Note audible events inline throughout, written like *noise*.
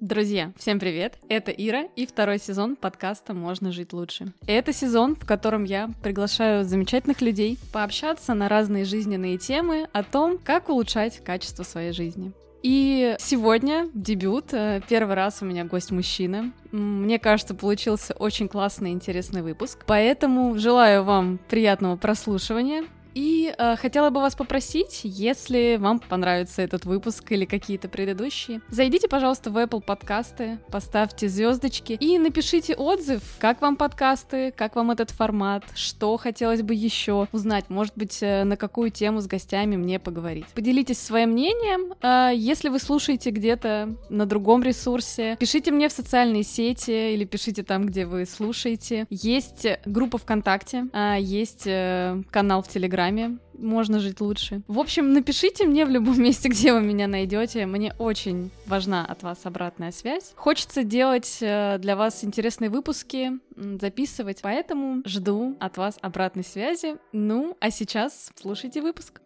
Друзья, всем привет! Это Ира и второй сезон подкаста «Можно жить лучше». Это сезон, в котором я приглашаю замечательных людей пообщаться на разные жизненные темы о том, как улучшать качество своей жизни. И сегодня дебют. Э, первый раз у меня гость мужчина. Мне кажется, получился очень классный и интересный выпуск. Поэтому желаю вам приятного прослушивания. И э, хотела бы вас попросить, если вам понравится этот выпуск или какие-то предыдущие, зайдите, пожалуйста, в Apple подкасты, поставьте звездочки и напишите отзыв, как вам подкасты, как вам этот формат, что хотелось бы еще узнать, может быть, э, на какую тему с гостями мне поговорить. Поделитесь своим мнением. Э, если вы слушаете где-то на другом ресурсе, пишите мне в социальные сети или пишите там, где вы слушаете. Есть группа ВКонтакте, э, есть э, канал в Телеграме, Инстаграме. Можно жить лучше. В общем, напишите мне в любом *laughs* месте, где вы меня найдете. Мне очень важна от вас обратная связь. Хочется делать э, для вас интересные выпуски, записывать, поэтому жду от вас обратной связи. Ну, а сейчас слушайте выпуск.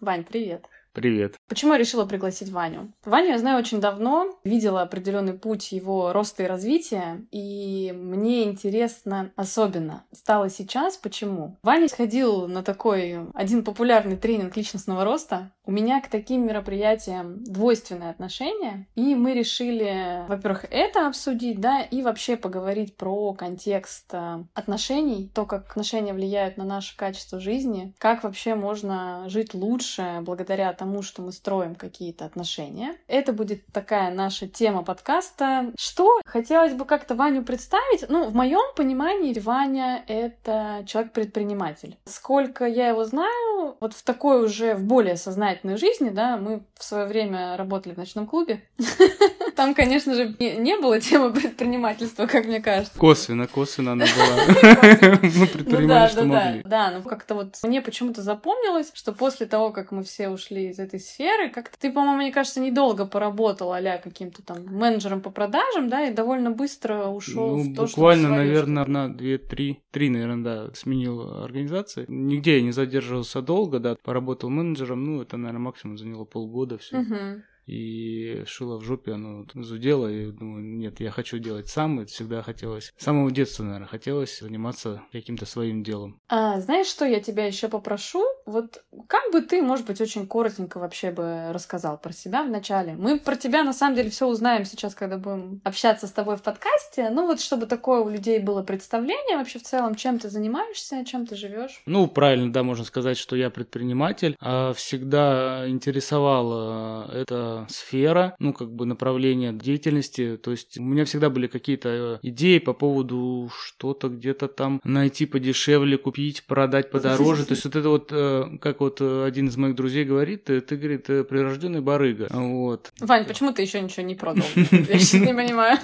Вань, привет. Привет. Почему я решила пригласить Ваню? Ваню я знаю очень давно, видела определенный путь его роста и развития, и мне интересно особенно стало сейчас, почему. Ваня сходил на такой один популярный тренинг личностного роста. У меня к таким мероприятиям двойственное отношение, и мы решили, во-первых, это обсудить, да, и вообще поговорить про контекст э, отношений, то, как отношения влияют на наше качество жизни, как вообще можно жить лучше благодаря тому, что мы строим какие-то отношения. Это будет такая наша тема подкаста. Что хотелось бы как-то Ваню представить? Ну, в моем понимании Ваня — это человек-предприниматель. Сколько я его знаю, вот в такой уже, в более сознательной жизни, да, мы в свое время работали в ночном клубе. *laughs* Там, конечно же, не было темы предпринимательства, как мне кажется. Косвенно, косвенно она была. Мы предпринимали, что могли. Да, ну как-то вот мне почему-то запомнилось, что после того, как мы все ушли из этой сферы, как-то ты, по-моему, мне кажется, недолго поработал а каким-то там менеджером по продажам, да, и довольно быстро ушел ну, в то, буквально, что наверное, две, три, три, наверное, да, сменил организации. Нигде я не задерживался долго, да, поработал менеджером, ну, это, наверное, максимум заняло полгода, все. Угу и шило в жопе, оно зудело, и думаю, нет, я хочу делать сам, это всегда хотелось. С самого детства, наверное, хотелось заниматься каким-то своим делом. А, знаешь, что я тебя еще попрошу? Вот как бы ты, может быть, очень коротенько вообще бы рассказал про себя в начале. Мы про тебя, на самом деле, все узнаем сейчас, когда будем общаться с тобой в подкасте. Ну вот, чтобы такое у людей было представление вообще в целом, чем ты занимаешься, чем ты живешь. Ну, правильно, да, можно сказать, что я предприниматель. А всегда интересовало это сфера, ну, как бы направление деятельности. То есть у меня всегда были какие-то э, идеи по поводу что-то где-то там найти подешевле, купить, продать подороже. То есть вот это вот, э, как вот э, один из моих друзей говорит, ты, говорит, прирожденный барыга. Вот. Вань, почему ты еще ничего не продал? *laughs* Я сейчас не понимаю.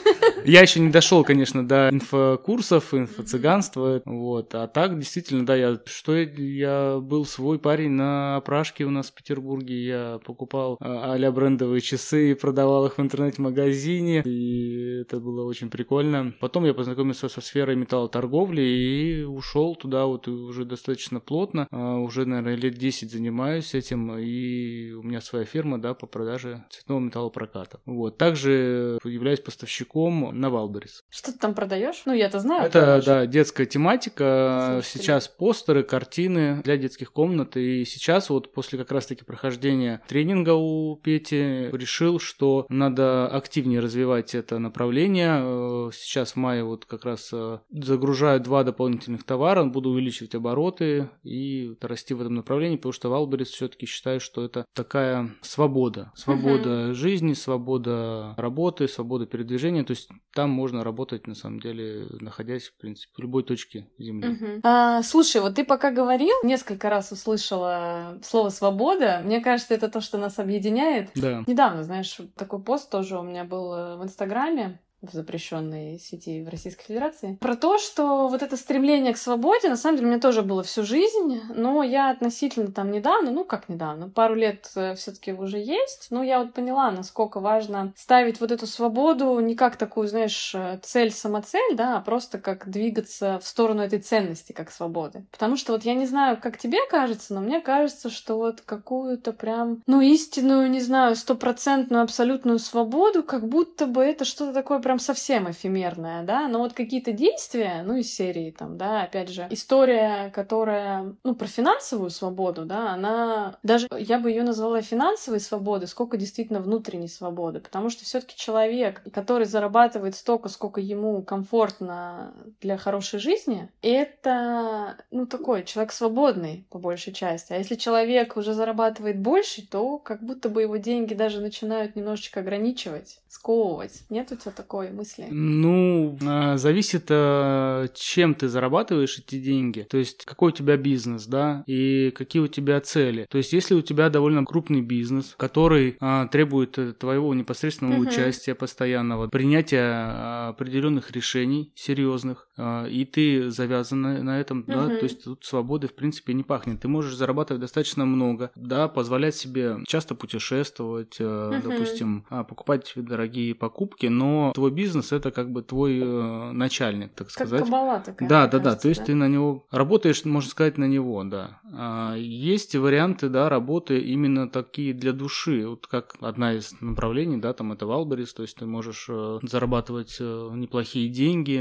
Я еще не дошел, конечно, до инфокурсов, инфо-цыганства, вот. А так, действительно, да, я, что я был свой парень на опрашке у нас в Петербурге, я покупал а-ля бренд брендовые часы, продавал их в интернет-магазине, и это было очень прикольно. Потом я познакомился со сферой металлоторговли и ушел туда вот уже достаточно плотно. А, уже, наверное, лет 10 занимаюсь этим, и у меня своя фирма, да, по продаже цветного металлопроката. Вот. Также являюсь поставщиком на Wildberries. Что ты там продаешь? Ну, я-то знаю. Это, да, детская тематика. Слушайте. Сейчас постеры, картины для детских комнат. И сейчас вот после как раз-таки прохождения тренинга у Пети решил, что надо активнее развивать это направление. Э, сейчас в мае вот как раз э, загружаю два дополнительных товара, буду увеличивать обороты и расти в этом направлении, потому что Wildberries все-таки считаю, что это такая свобода. Свобода uh-huh. жизни, свобода работы, свобода передвижения. То есть там можно работать, на самом деле, находясь, в принципе, в любой точке Земли. Uh-huh. А, слушай, вот ты пока говорил, несколько раз услышала слово «свобода». Мне кажется, это то, что нас объединяет. Да. Недавно, знаешь, такой пост тоже у меня был э, в Инстаграме в запрещенной сети в Российской Федерации. Про то, что вот это стремление к свободе, на самом деле, у меня тоже было всю жизнь, но я относительно там недавно, ну как недавно, пару лет э, все таки уже есть, но я вот поняла, насколько важно ставить вот эту свободу не как такую, знаешь, э, цель-самоцель, да, а просто как двигаться в сторону этой ценности, как свободы. Потому что вот я не знаю, как тебе кажется, но мне кажется, что вот какую-то прям, ну, истинную, не знаю, стопроцентную абсолютную свободу, как будто бы это что-то такое прям совсем эфемерное, да, но вот какие-то действия, ну, из серии там, да, опять же, история, которая, ну, про финансовую свободу, да, она, даже я бы ее назвала финансовой свободой, сколько действительно внутренней свободы, потому что все-таки человек, который зарабатывает столько, сколько ему комфортно для хорошей жизни, это, ну, такой человек свободный, по большей части. А если человек уже зарабатывает больше, то как будто бы его деньги даже начинают немножечко ограничивать, сковывать. Нет у тебя такой мысли? Ну, а, зависит, а, чем ты зарабатываешь эти деньги. То есть, какой у тебя бизнес, да, и какие у тебя цели. То есть, если у тебя довольно крупный бизнес, который а, требует э, твоего непосредственного угу. участия постоянного, принятия определенных решений серьезных, и ты завязан на, этом, угу. да, то есть тут свободы в принципе не пахнет. Ты можешь зарабатывать достаточно много, да, позволять себе часто путешествовать, угу. допустим, покупать дорогие покупки, но твой бизнес это как бы твой э, начальник, так сказать. Как кабала такая. Да, да, кажется, да. То есть да? ты на него работаешь, можно сказать, на него, да. А есть варианты, да, работы именно такие для души. Вот как одна из направлений, да, там это Валберис, то есть ты можешь э, зарабатывать э, неплохие деньги,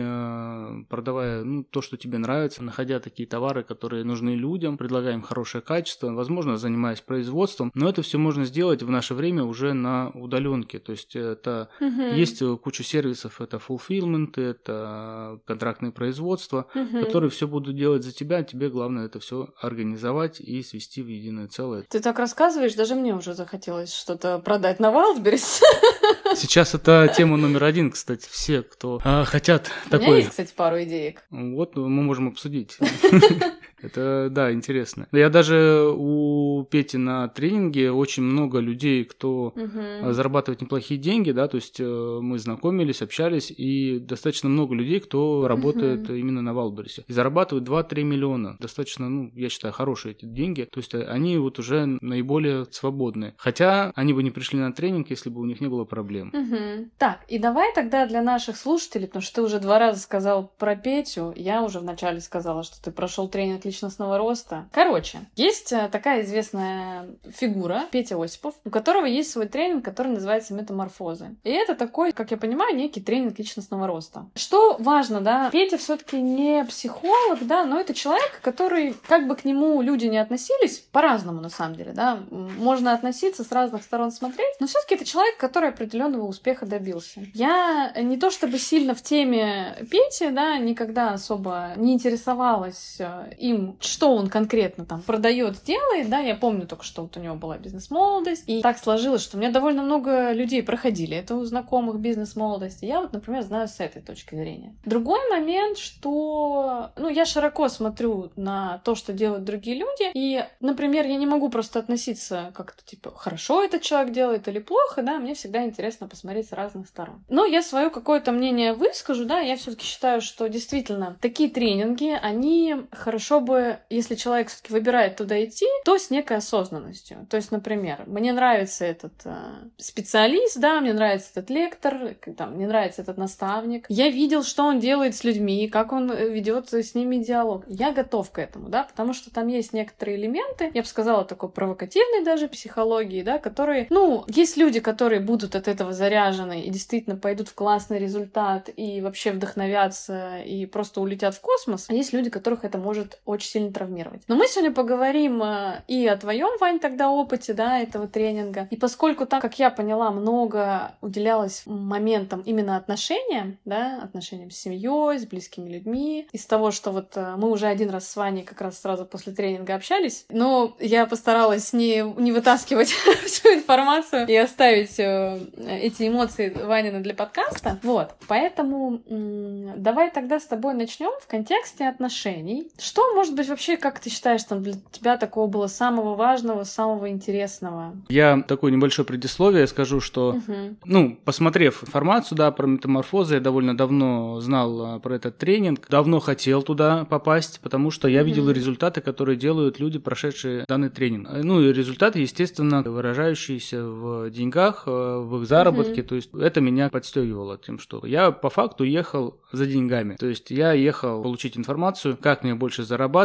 продавая ну, то, что тебе нравится, находя такие товары, которые нужны людям, предлагая им хорошее качество, возможно, занимаясь производством. Но это все можно сделать в наше время уже на удаленке. То есть это угу. есть куча сервисов, это fulfillment, это контрактное производство, угу. которые все будут делать за тебя, тебе главное это все организовать и свести в единое целое. Ты так рассказываешь, даже мне уже захотелось что-то продать на Wildberries. *laughs* Сейчас это тема номер один, кстати, все, кто а, хотят такой... У меня есть, кстати, пару идеек. Вот мы можем обсудить. *laughs* Это, да, интересно. Я даже у Пети на тренинге очень много людей, кто угу. зарабатывает неплохие деньги, да, то есть э, мы знакомились, общались, и достаточно много людей, кто работает угу. именно на Валбересе. И зарабатывают 2-3 миллиона. Достаточно, ну, я считаю, хорошие эти деньги. То есть они вот уже наиболее свободные. Хотя они бы не пришли на тренинг, если бы у них не было проблем. Угу. Так, и давай тогда для наших слушателей, потому что ты уже два раза сказал про Петю, я уже вначале сказала, что ты прошел тренинг личностного роста. Короче, есть э, такая известная фигура, Петя Осипов, у которого есть свой тренинг, который называется метаморфозы. И это такой, как я понимаю, некий тренинг личностного роста. Что важно, да, Петя все таки не психолог, да, но это человек, который, как бы к нему люди не относились, по-разному на самом деле, да, можно относиться с разных сторон смотреть, но все таки это человек, который определенного успеха добился. Я не то чтобы сильно в теме Пети, да, никогда особо не интересовалась э, им что он конкретно там продает, делает, да, я помню только, что вот у него была бизнес-молодость, и так сложилось, что у меня довольно много людей проходили это у знакомых бизнес-молодости, я вот, например, знаю с этой точки зрения. Другой момент, что, ну, я широко смотрю на то, что делают другие люди, и, например, я не могу просто относиться как-то, типа, хорошо этот человек делает или плохо, да, мне всегда интересно посмотреть с разных сторон. Но я свое какое-то мнение выскажу, да, я все-таки считаю, что действительно такие тренинги, они хорошо бы, если человек все-таки выбирает туда идти, то с некой осознанностью. То есть, например, мне нравится этот э, специалист, да, мне нравится этот лектор, там, мне нравится этот наставник. Я видел, что он делает с людьми, как он э, ведет с ними диалог. Я готов к этому, да, потому что там есть некоторые элементы, я бы сказала, такой провокативной даже психологии, да, которые, ну, есть люди, которые будут от этого заряжены и действительно пойдут в классный результат и вообще вдохновятся и просто улетят в космос. А есть люди, которых это может очень очень сильно травмировать. Но мы сегодня поговорим э, и о твоем, Вань, тогда опыте, да, этого тренинга. И поскольку там, как я поняла, много уделялось моментам именно отношениям, да, отношениям с семьей, с близкими людьми, из того, что вот э, мы уже один раз с Ваней как раз сразу после тренинга общались, но я постаралась не, не вытаскивать *laughs* всю информацию и оставить э, эти эмоции Ванина для подкаста. Вот, поэтому давай тогда с тобой начнем в контексте отношений. Что можно может быть, вообще, как ты считаешь, там для тебя такого было самого важного, самого интересного? Я такое небольшое предисловие скажу, что, угу. ну, посмотрев информацию, да, про метаморфозы, я довольно давно знал а, про этот тренинг, давно хотел туда попасть, потому что я угу. видел результаты, которые делают люди, прошедшие данный тренинг. Ну, и результаты, естественно, выражающиеся в деньгах, а, в их заработке, угу. то есть это меня подстегивало тем, что я по факту ехал за деньгами. То есть я ехал получить информацию, как мне больше зарабатывать,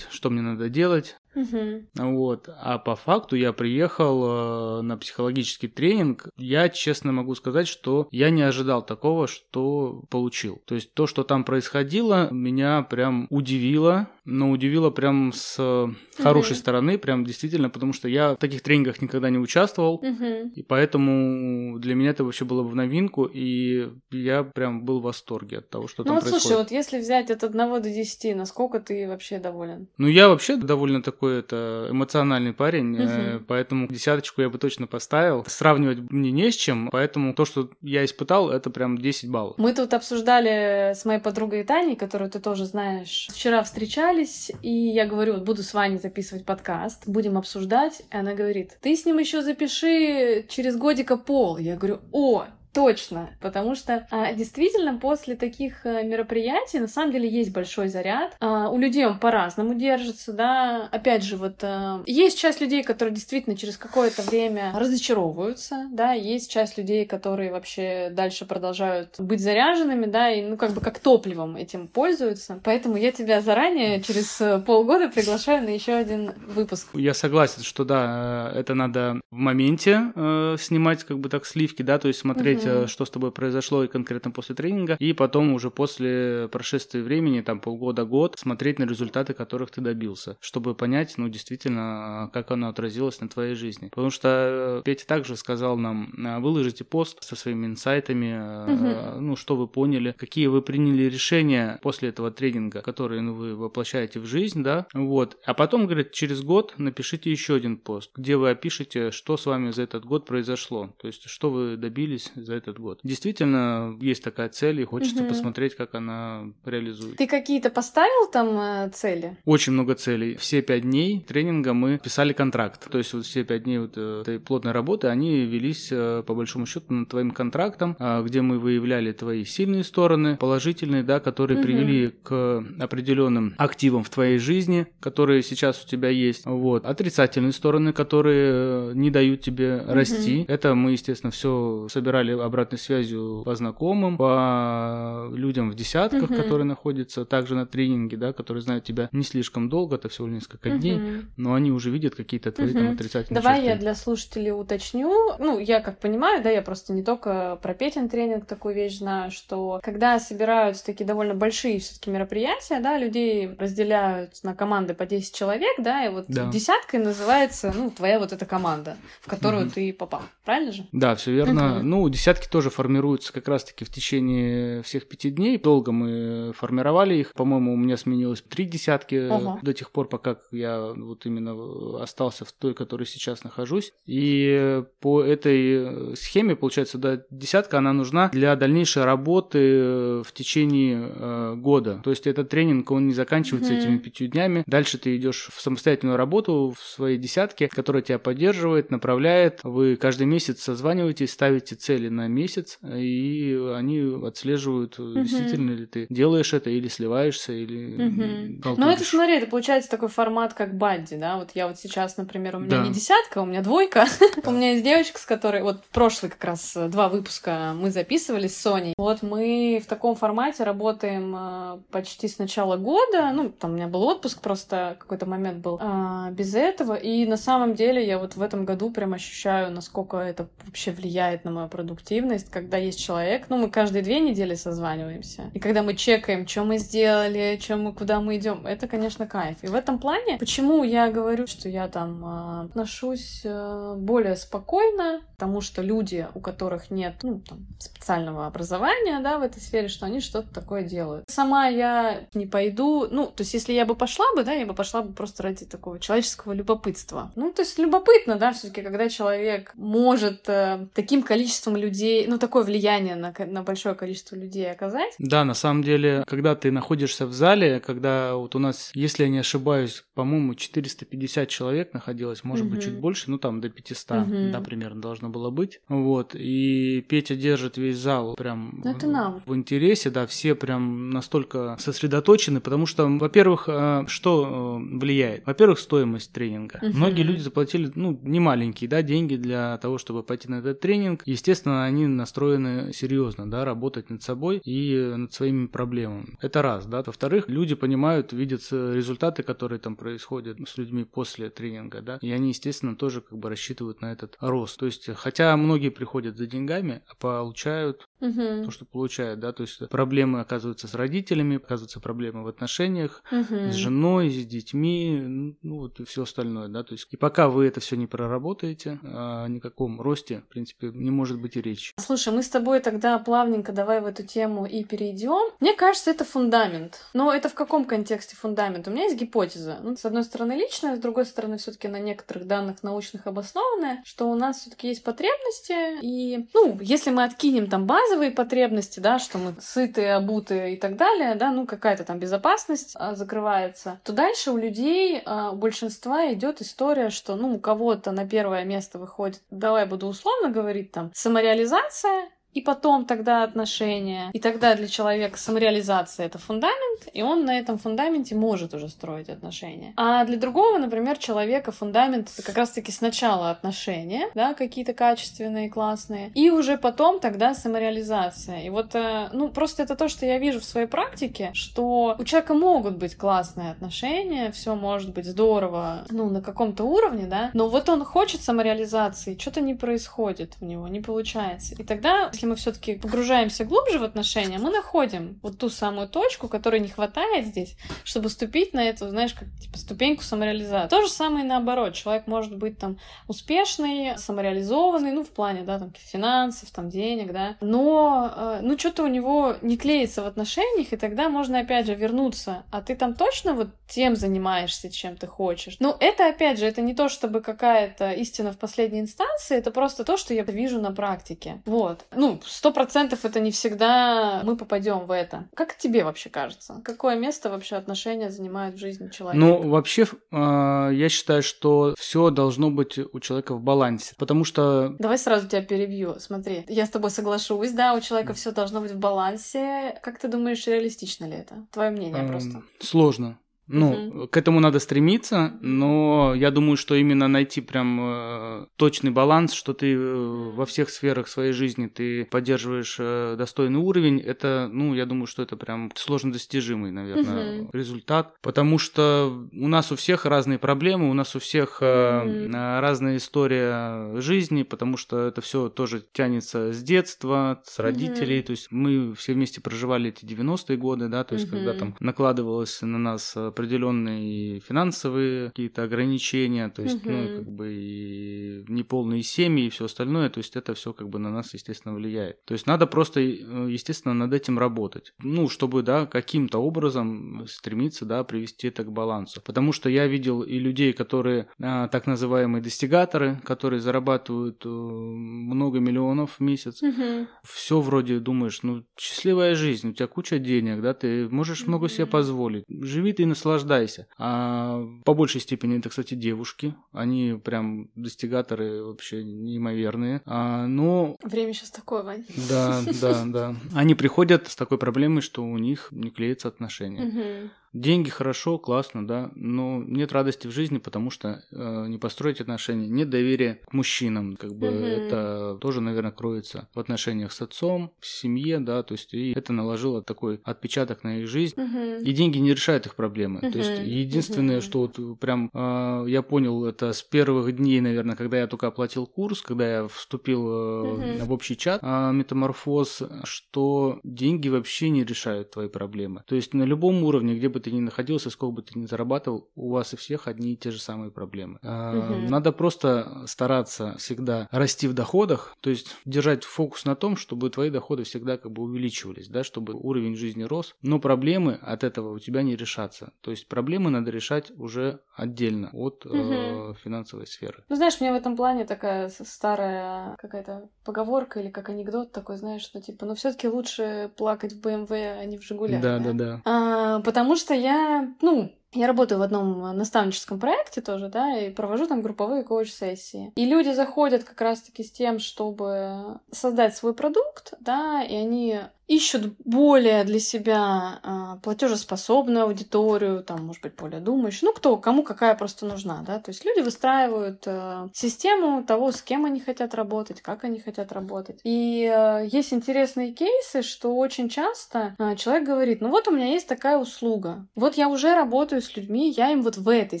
что мне надо делать, Угу. Вот. А по факту я приехал э, на психологический тренинг. Я честно могу сказать, что я не ожидал такого, что получил. То есть то, что там происходило, меня прям удивило, но удивило прям с угу. хорошей стороны, прям действительно, потому что я в таких тренингах никогда не участвовал, угу. и поэтому для меня это вообще было в новинку, и я прям был в восторге от того, что ну там вот происходит. слушай, вот если взять от 1 до 10, насколько ты вообще доволен? Ну я вообще довольно такой такой это эмоциональный парень, угу. поэтому десяточку я бы точно поставил. Сравнивать мне не с чем, поэтому то, что я испытал, это прям 10 баллов. Мы тут обсуждали с моей подругой Таней, которую ты тоже знаешь. Вчера встречались, и я говорю, вот буду с Ваней записывать подкаст, будем обсуждать. И она говорит, ты с ним еще запиши через годика пол. Я говорю, о, Точно, потому что а, действительно после таких а, мероприятий на самом деле есть большой заряд. А, у людей он по-разному держится, да. Опять же, вот а, есть часть людей, которые действительно через какое-то время разочаровываются, да. Есть часть людей, которые вообще дальше продолжают быть заряженными, да, и ну как бы как топливом этим пользуются. Поэтому я тебя заранее через э, полгода приглашаю на еще один выпуск. Я согласен, что да, э, это надо в моменте э, снимать как бы так сливки, да, то есть смотреть посмотреть, угу. что с тобой произошло и конкретно после тренинга, и потом уже после прошествия времени, там полгода-год, смотреть на результаты, которых ты добился, чтобы понять, ну, действительно, как оно отразилось на твоей жизни. Потому что э, Петя также сказал нам, «А, выложите пост со своими инсайтами, угу. ну, что вы поняли, какие вы приняли решения после этого тренинга, которые ну, вы воплощаете в жизнь, да, вот. А потом, говорит, через год напишите еще один пост, где вы опишете, что с вами за этот год произошло, то есть, что вы добились за этот год. Действительно, есть такая цель, и хочется угу. посмотреть, как она реализуется. Ты какие-то поставил там э, цели? Очень много целей. Все пять дней тренинга мы писали контракт. То есть вот все пять дней вот э, этой плотной работы, они велись э, по большому счету над твоим контрактом, э, где мы выявляли твои сильные стороны, положительные, да, которые угу. привели к определенным активам в твоей жизни, которые сейчас у тебя есть. Вот. Отрицательные стороны, которые не дают тебе угу. расти. Это мы, естественно, все собирали обратной связью по знакомым, по людям в десятках, uh-huh. которые находятся также на тренинге, да, которые знают тебя не слишком долго, это всего несколько uh-huh. дней, но они уже видят какие-то твои uh-huh. там отрицательные Давай черты. я для слушателей уточню. Ну, я как понимаю, да, я просто не только про Петин тренинг такую вещь знаю, что когда собираются такие довольно большие все-таки мероприятия, да, людей разделяют на команды по 10 человек, да, и вот да. десяткой называется, ну, твоя вот эта команда, в которую uh-huh. ты попал. Правильно же? Да, все верно. Uh-huh. Ну, десятка Десятки тоже формируются как раз-таки в течение всех пяти дней. Долго мы формировали их. По-моему, у меня сменилось три десятки ага. до тех пор, пока я вот именно остался в той, которой сейчас нахожусь. И по этой схеме, получается, да, десятка, она нужна для дальнейшей работы в течение э, года. То есть этот тренинг, он не заканчивается угу. этими пятью днями. Дальше ты идешь в самостоятельную работу в своей десятке, которая тебя поддерживает, направляет. Вы каждый месяц созваниваетесь, ставите цели на на месяц, и они отслеживают, угу. действительно ли ты делаешь это, или сливаешься, или угу. Ну, это, смотри, это получается такой формат, как бадди, да? Вот я вот сейчас, например, у меня да. не десятка, у меня двойка. *laughs* у меня есть девочка, с которой... Вот прошлый как раз э, два выпуска мы записывались с Соней. Вот мы в таком формате работаем э, почти с начала года. Ну, там у меня был отпуск, просто какой-то момент был а, без этого. И на самом деле я вот в этом году прям ощущаю, насколько это вообще влияет на мою продуктивность продуктивность, когда есть человек, ну, мы каждые две недели созваниваемся, и когда мы чекаем, что мы сделали, что мы, куда мы идем, это, конечно, кайф. И в этом плане, почему я говорю, что я там э, отношусь э, более спокойно тому, что люди, у которых нет ну, там, специального образования да, в этой сфере, что они что-то такое делают. Сама я не пойду, ну, то есть если я бы пошла бы, да, я бы пошла бы просто ради такого человеческого любопытства. Ну, то есть любопытно, да, все таки когда человек может э, таким количеством людей, ну, такое влияние на, на большое количество людей оказать. Да, на самом деле, когда ты находишься в зале, когда вот у нас, если я не ошибаюсь, по-моему, 450 человек находилось, может угу. быть, чуть больше, ну, там до 500, угу. да, примерно должно было быть. Вот, и Петя держит весь зал прям Это нам. в интересе, да, все прям настолько сосредоточены, потому что, во-первых, э, что э, влияет? Во-первых, стоимость тренинга. Угу. Многие люди заплатили, ну, не маленькие, да, деньги для того, чтобы пойти на этот тренинг. Естественно, они настроены серьезно, да, работать над собой и над своими проблемами. Это раз, да. Во-вторых, люди понимают, видят результаты, которые там происходят с людьми после тренинга, да, и они, естественно, тоже как бы рассчитывают на этот рост. То есть, хотя многие приходят за деньгами, а получают угу. то, что получают, да, то есть проблемы оказываются с родителями, оказываются проблемы в отношениях угу. с женой, с детьми, ну вот и все остальное, да, то есть и пока вы это все не проработаете, о никаком росте, в принципе, не может быть и речи. Слушай, мы с тобой тогда плавненько давай в эту тему и перейдем. Мне кажется, это фундамент. Но это в каком контексте фундамент? У меня есть гипотеза. Ну, с одной стороны личная, с другой стороны все-таки на некоторых данных научных обоснованная, что у нас все-таки есть потребности, и, ну, если мы откинем там базовые потребности, да, что мы сыты, обуты и так далее, да, ну какая-то там безопасность а, закрывается, то дальше у людей, а, у большинства идет история, что, ну, у кого-то на первое место выходит, давай буду условно говорить, там, самореализация, и потом тогда отношения. И тогда для человека самореализация — это фундамент, и он на этом фундаменте может уже строить отношения. А для другого, например, человека фундамент — это как раз-таки сначала отношения, да, какие-то качественные, классные, и уже потом тогда самореализация. И вот, э, ну, просто это то, что я вижу в своей практике, что у человека могут быть классные отношения, все может быть здорово, ну, на каком-то уровне, да, но вот он хочет самореализации, что-то не происходит у него, не получается. И тогда, если мы все-таки погружаемся глубже в отношения, мы находим вот ту самую точку, которой не хватает здесь, чтобы ступить на эту, знаешь, как типа ступеньку самореализации. То же самое и наоборот. Человек может быть там успешный, самореализованный, ну, в плане, да, там, финансов, там, денег, да, но, э, ну, что-то у него не клеится в отношениях, и тогда можно, опять же, вернуться. А ты там точно вот тем занимаешься, чем ты хочешь? Ну, это, опять же, это не то, чтобы какая-то истина в последней инстанции, это просто то, что я вижу на практике. Вот. Ну, ну, сто процентов это не всегда мы попадем в это. Как тебе вообще кажется? Какое место вообще отношения занимают в жизни человека? Ну, вообще, э, я считаю, что все должно быть у человека в балансе, потому что... Давай сразу тебя перебью. Смотри, я с тобой соглашусь, да, у человека все должно быть в балансе. Как ты думаешь, реалистично ли это? Твое мнение просто. Сложно. Ну, угу. к этому надо стремиться, но я думаю, что именно найти прям э, точный баланс, что ты э, во всех сферах своей жизни ты поддерживаешь э, достойный уровень, это, ну, я думаю, что это прям сложно достижимый, наверное, угу. результат, потому что у нас у всех разные проблемы, у нас у всех э, угу. разная история жизни, потому что это все тоже тянется с детства, с родителей, угу. то есть мы все вместе проживали эти 90-е годы, да, то есть угу. когда там накладывалось на нас э, определенные финансовые какие-то ограничения, то есть, угу. ну, как бы и неполные семьи и все остальное, то есть это все как бы на нас, естественно, влияет. То есть надо просто, э, естественно, над этим работать. Ну, чтобы, да, каким-то образом стремиться, да, привести это к балансу. Потому что я видел и людей, которые а, так называемые достигаторы, которые зарабатывают э, много миллионов в месяц. Угу. Все вроде думаешь, ну, счастливая жизнь, у тебя куча денег, да, ты можешь много себе позволить. Живи ты и наслаждайся наслаждайся. А по большей степени это, кстати, девушки. Они прям достигаторы вообще неимоверные. А, но... Время сейчас такое, Вань. Да, да, да. *laughs* Они приходят с такой проблемой, что у них не клеятся отношения. Угу. Деньги хорошо, классно, да, но нет радости в жизни, потому что э, не построить отношения, нет доверия к мужчинам, как бы mm это тоже, наверное, кроется в отношениях с отцом, в семье, да, то есть и это наложило такой отпечаток на их жизнь, mm и деньги не решают их проблемы, mm то есть единственное, mm что вот прям э, я понял это с первых дней, наверное, когда я только оплатил курс, когда я вступил э, в общий чат э, метаморфоз, что деньги вообще не решают твои проблемы, то есть на любом уровне, где бы бы ты ни находился, сколько бы ты ни зарабатывал, у вас и всех одни и те же самые проблемы. Угу. Надо просто стараться всегда расти в доходах, то есть держать фокус на том, чтобы твои доходы всегда как бы увеличивались, да, чтобы уровень жизни рос, но проблемы от этого у тебя не решатся. То есть проблемы надо решать уже отдельно от угу. э, финансовой сферы. Ну, знаешь, мне в этом плане такая старая какая-то поговорка или как анекдот такой, знаешь, что типа, ну все-таки лучше плакать в БМВ, а не в Жигулях. Да, да, да. да. А, потому что я, ну, я работаю в одном наставническом проекте тоже, да, и провожу там групповые коуч-сессии. И люди заходят как раз-таки с тем, чтобы создать свой продукт, да, и они ищут более для себя э, платежеспособную аудиторию, там, может быть, более думающую, ну, кто, кому какая просто нужна, да, то есть люди выстраивают э, систему того, с кем они хотят работать, как они хотят работать. И э, есть интересные кейсы, что очень часто э, человек говорит, ну вот у меня есть такая услуга, вот я уже работаю с людьми, я им вот в этой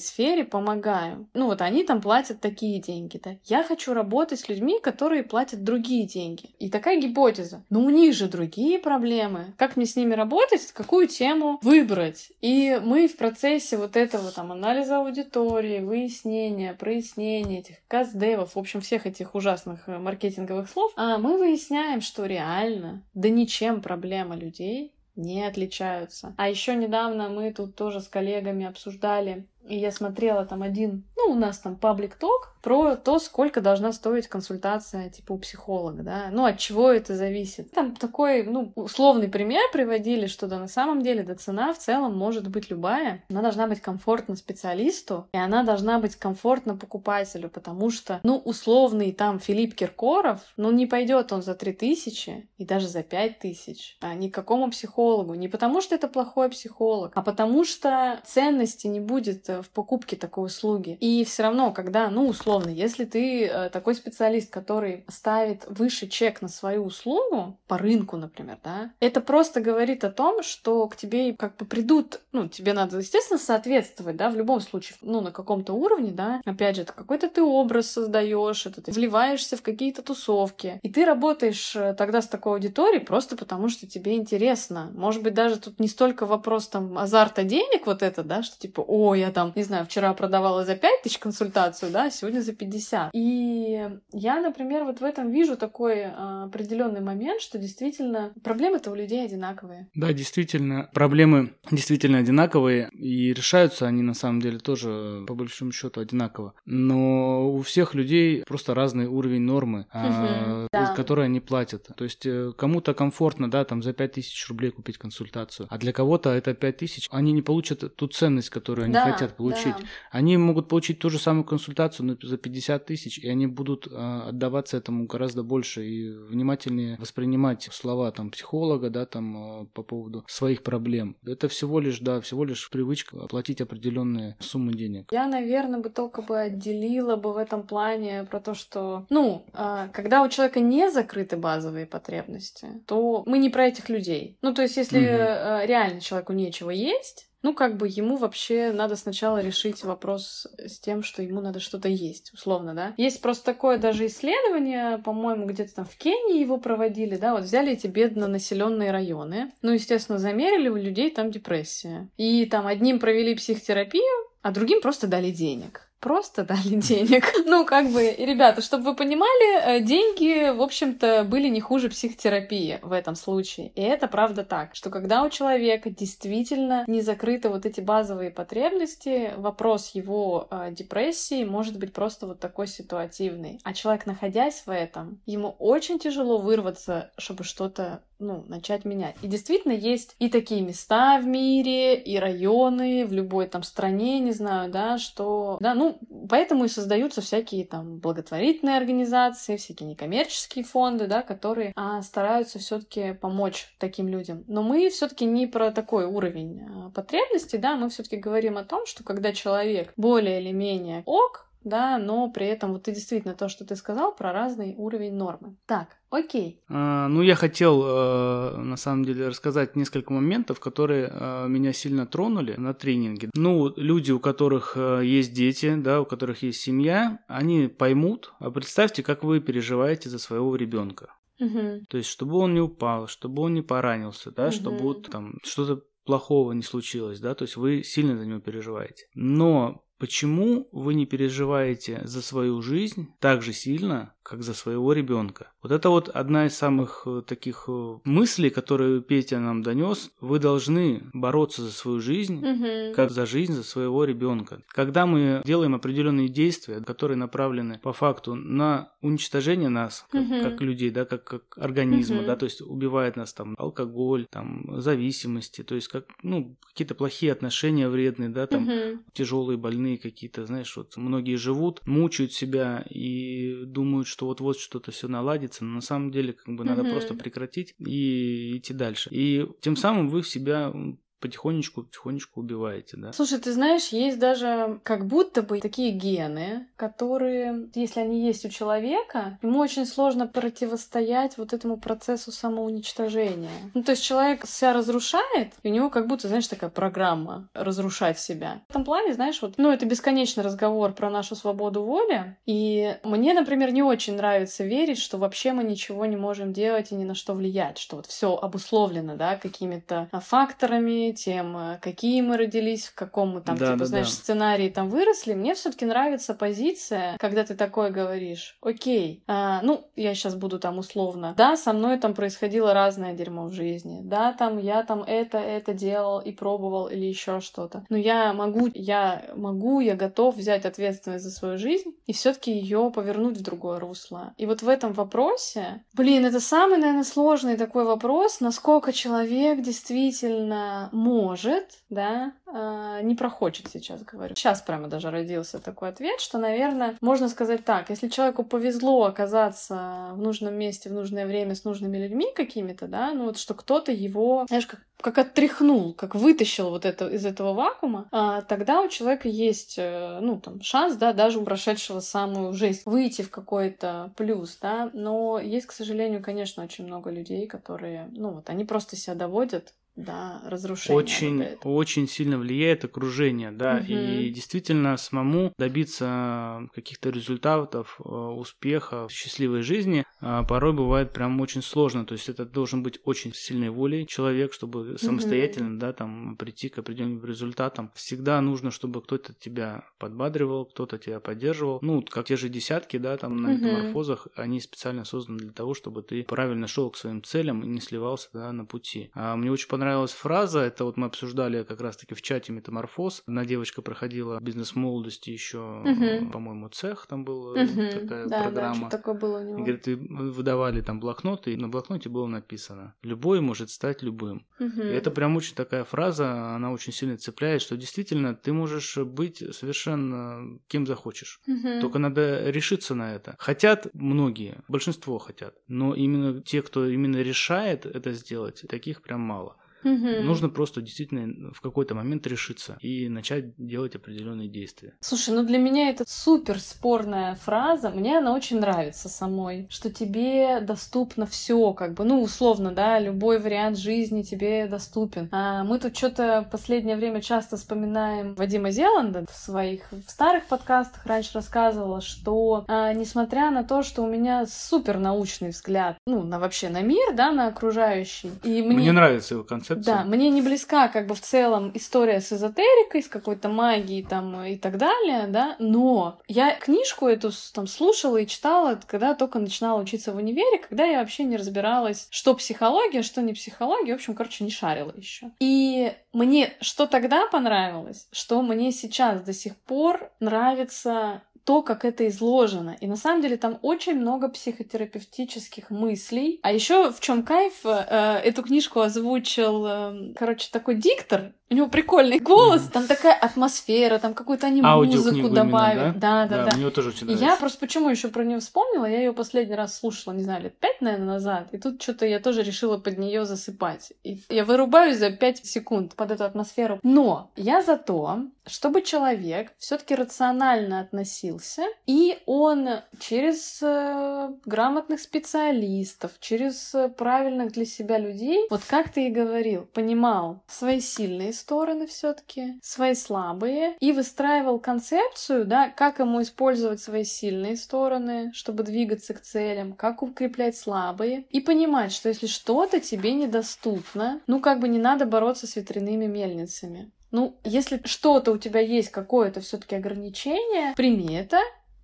сфере помогаю, ну вот они там платят такие деньги, да, я хочу работать с людьми, которые платят другие деньги. И такая гипотеза, но у них же другие проблемы, как мне с ними работать, какую тему выбрать. И мы в процессе вот этого там анализа аудитории, выяснения, прояснения этих каздевов, в общем, всех этих ужасных э, маркетинговых слов, а мы выясняем, что реально, да ничем проблема людей не отличаются. А еще недавно мы тут тоже с коллегами обсуждали и я смотрела там один, ну, у нас там паблик ток про то, сколько должна стоить консультация, типа, у психолога, да, ну, от чего это зависит. Там такой, ну, условный пример приводили, что да, на самом деле, да, цена в целом может быть любая, она должна быть комфортна специалисту, и она должна быть комфортна покупателю, потому что, ну, условный там Филипп Киркоров, ну, не пойдет он за 3000 и даже за 5000, а никакому психологу, не потому что это плохой психолог, а потому что ценности не будет Э, в покупке такой услуги. И все равно, когда, ну, условно, если ты э, такой специалист, который ставит выше чек на свою услугу, по рынку, например, да, это просто говорит о том, что к тебе как бы придут, ну, тебе надо, естественно, соответствовать, да, в любом случае, ну, на каком-то уровне, да, опять же, это какой-то ты образ создаешь, это ты вливаешься в какие-то тусовки, и ты работаешь э, тогда с такой аудиторией просто потому, что тебе интересно. Может быть, даже тут не столько вопрос там азарта денег вот это, да, что типа, о, я там там, не знаю, вчера продавала за 5 тысяч консультацию, да, а сегодня за 50. И я, например, вот в этом вижу такой а, определенный момент, что действительно проблемы-то у людей одинаковые. Да, действительно, проблемы действительно одинаковые, и решаются они на самом деле тоже по большому счету одинаково. Но у всех людей просто разный уровень нормы, угу, да. которые они платят. То есть э, кому-то комфортно, да, там за 5 тысяч рублей купить консультацию, а для кого-то это 5 тысяч, они не получат ту ценность, которую они да, хотят хотят получить. Да. Они могут получить ту же самую консультацию но за 50 тысяч, и они будут э, отдаваться этому гораздо больше и внимательнее воспринимать слова там психолога, да, там э, по поводу своих проблем. Это всего лишь, да, всего лишь привычка платить определенные суммы денег. Я, наверное, бы только бы отделила бы в этом плане про то, что, ну, э, когда у человека не закрыты базовые потребности, то мы не про этих людей. Ну, то есть, если угу. реально человеку нечего есть, ну, как бы ему вообще надо сначала решить вопрос с тем, что ему надо что-то есть, условно, да. Есть просто такое даже исследование, по-моему, где-то там в Кении его проводили, да, вот взяли эти бедно населенные районы, ну, естественно, замерили у людей там депрессия. И там одним провели психотерапию, а другим просто дали денег просто дали денег. *laughs* Ну, как бы, ребята, чтобы вы понимали, э, деньги, в общем-то, были не хуже психотерапии в этом случае. И это правда так, что когда у человека действительно не закрыты вот эти базовые потребности, вопрос его э, депрессии может быть просто вот такой ситуативный. А человек, находясь в этом, ему очень тяжело вырваться, чтобы что-то ну, начать менять. И действительно есть и такие места в мире, и районы в любой там стране, не знаю, да, что, да, ну, поэтому и создаются всякие там благотворительные организации, всякие некоммерческие фонды, да, которые а, стараются все-таки помочь таким людям. Но мы все-таки не про такой уровень а, потребностей, да, мы все-таки говорим о том, что когда человек более или менее ок, да, но при этом вот ты действительно то, что ты сказал про разный уровень нормы. Так, окей. А, ну, я хотел э, на самом деле рассказать несколько моментов, которые э, меня сильно тронули на тренинге. Ну, люди, у которых э, есть дети, да, у которых есть семья, они поймут. А представьте, как вы переживаете за своего ребенка. Угу. То есть, чтобы он не упал, чтобы он не поранился, да, угу. чтобы вот там что-то плохого не случилось, да, то есть вы сильно за него переживаете. Но Почему вы не переживаете за свою жизнь так же сильно, как за своего ребенка? Вот это вот одна из самых э, таких э, мыслей, которые Петя нам донес. Вы должны бороться за свою жизнь, Мгм. как за жизнь за своего ребенка. Когда мы делаем определенные действия, которые направлены по факту на уничтожение нас, как, Мгм. как людей, да, как, как организма, Мгм. да, то есть убивает нас там алкоголь, там зависимости, то есть как, ну, какие-то плохие отношения вредные, да, там Мгм. тяжелые, больные какие-то, знаешь, вот многие живут, мучают себя и думают, что вот-вот что-то все наладится, но на самом деле как бы надо Мгм. просто прекратить и идти дальше. И тем самым вы в себя потихонечку, потихонечку убиваете, да. Слушай, ты знаешь, есть даже как будто бы такие гены, которые, если они есть у человека, ему очень сложно противостоять вот этому процессу самоуничтожения. Ну, то есть человек себя разрушает, и у него как будто, знаешь, такая программа разрушать себя. В этом плане, знаешь, вот, ну, это бесконечный разговор про нашу свободу воли, и мне, например, не очень нравится верить, что вообще мы ничего не можем делать и ни на что влиять, что вот все обусловлено, да, какими-то факторами, тем, э, какие мы родились, в каком мы там, Да, типа, да, знаешь, да. сценарии там выросли. Мне все-таки нравится позиция, когда ты такой говоришь, окей, а, ну, я сейчас буду там условно, да, со мной там происходило разное дерьмо в жизни, да, там я там это, это делал и пробовал или еще что-то. Но я могу, я могу, я готов взять ответственность за свою жизнь и все-таки ее повернуть в другое русло. И вот в этом вопросе, блин, это самый, наверное, сложный такой вопрос, насколько человек действительно может, да, а, не прохочет сейчас, говорю. Сейчас прямо даже родился такой ответ, что, наверное, можно сказать так, если человеку повезло оказаться в нужном месте в нужное время с нужными людьми какими-то, да, ну вот что кто-то его, знаешь, как как оттряхнул, как вытащил вот это из этого вакуума, а, тогда у человека есть, э, ну, там, шанс, да, даже у прошедшего самую жизнь выйти в какой-то плюс, да, но есть, к сожалению, конечно, очень много людей, которые, ну, вот, они просто себя доводят до разрушения. Очень, вот очень сильно влияет окружение, да, Мгм. и действительно самому добиться каких-то результатов, э, успеха, счастливой жизни а, порой бывает прям очень сложно, то есть это должен быть очень сильной волей человек, чтобы самостоятельно, да, там прийти к определенным результатам. Всегда нужно, чтобы кто-то тебя подбадривал, кто-то тебя поддерживал, ну, как те же десятки, да, там на Мгм. метаморфозах, они специально созданы для того, чтобы ты правильно шел к своим целям и не сливался, да, на пути. А мне очень понравилась фраза, это вот мы обсуждали как раз-таки в чате метаморфоз. Одна девочка проходила бизнес молодости еще, Мгм. по-моему, цех, там была Мгм. такая да, да, программа. что такое было у И него. говорит, выдавали там блокноты, и на блокноте было написано «Любой может стать любым». Мгм. И это прям очень такая фраза, она очень сильно цепляет, что действительно ты можешь быть совершенно кем захочешь. Мгм. Только надо решиться на это. Хотят многие, большинство хотят, но именно те, кто именно решает это сделать, таких прям мало. Мгм. Нужно просто действительно в какой-то момент решиться и начать делать определенные действия. Слушай, ну для меня это супер спорная фраза. Мне она очень нравится самой, что тебе доступно все, как бы, ну условно, да, любой вариант жизни тебе доступен. А мы тут что-то последнее время часто вспоминаем Вадима Зеланда в своих в старых подкастах раньше рассказывала, что а, несмотря на то, что у меня супер научный взгляд, ну на вообще на мир, да, на окружающий, и Мне, мне нравится его концепция. да, мне не близка как бы в целом история с эзотерикой, с какой-то магией там и так далее, да, но я книжку эту там слушала и читала, когда только начинала учиться в универе, когда я вообще не разбиралась, что психология, что не психология, в общем, короче, не шарила еще. И мне что тогда понравилось, что мне сейчас до сих пор нравится то, как это изложено. И на самом деле там очень много психотерапевтических мыслей. А еще в чем кайф, э, эту книжку озвучил, э, короче, такой диктор. У него прикольный голос, там такая атмосфера, там какую-то они музыку добавили. Да, да, да. Мне тоже очень нравится. я просто почему еще про нее вспомнила, я ее последний раз слушала, не знаю, лет пять, наверное, назад, и тут что-то я тоже решила под нее засыпать. И я вырубаюсь за пять секунд под эту атмосферу. Но я за то, чтобы человек все-таки рационально относился и он через э, грамотных специалистов, через э, правильных для себя людей, вот как ты и говорил, понимал свои сильные стороны все-таки, свои слабые, и выстраивал концепцию, да, как ему использовать свои сильные стороны, чтобы двигаться к целям, как укреплять слабые, и понимать, что если что-то тебе недоступно, ну как бы не надо бороться с ветряными мельницами. Ну, если что-то у тебя есть, какое-то все-таки ограничение, прими это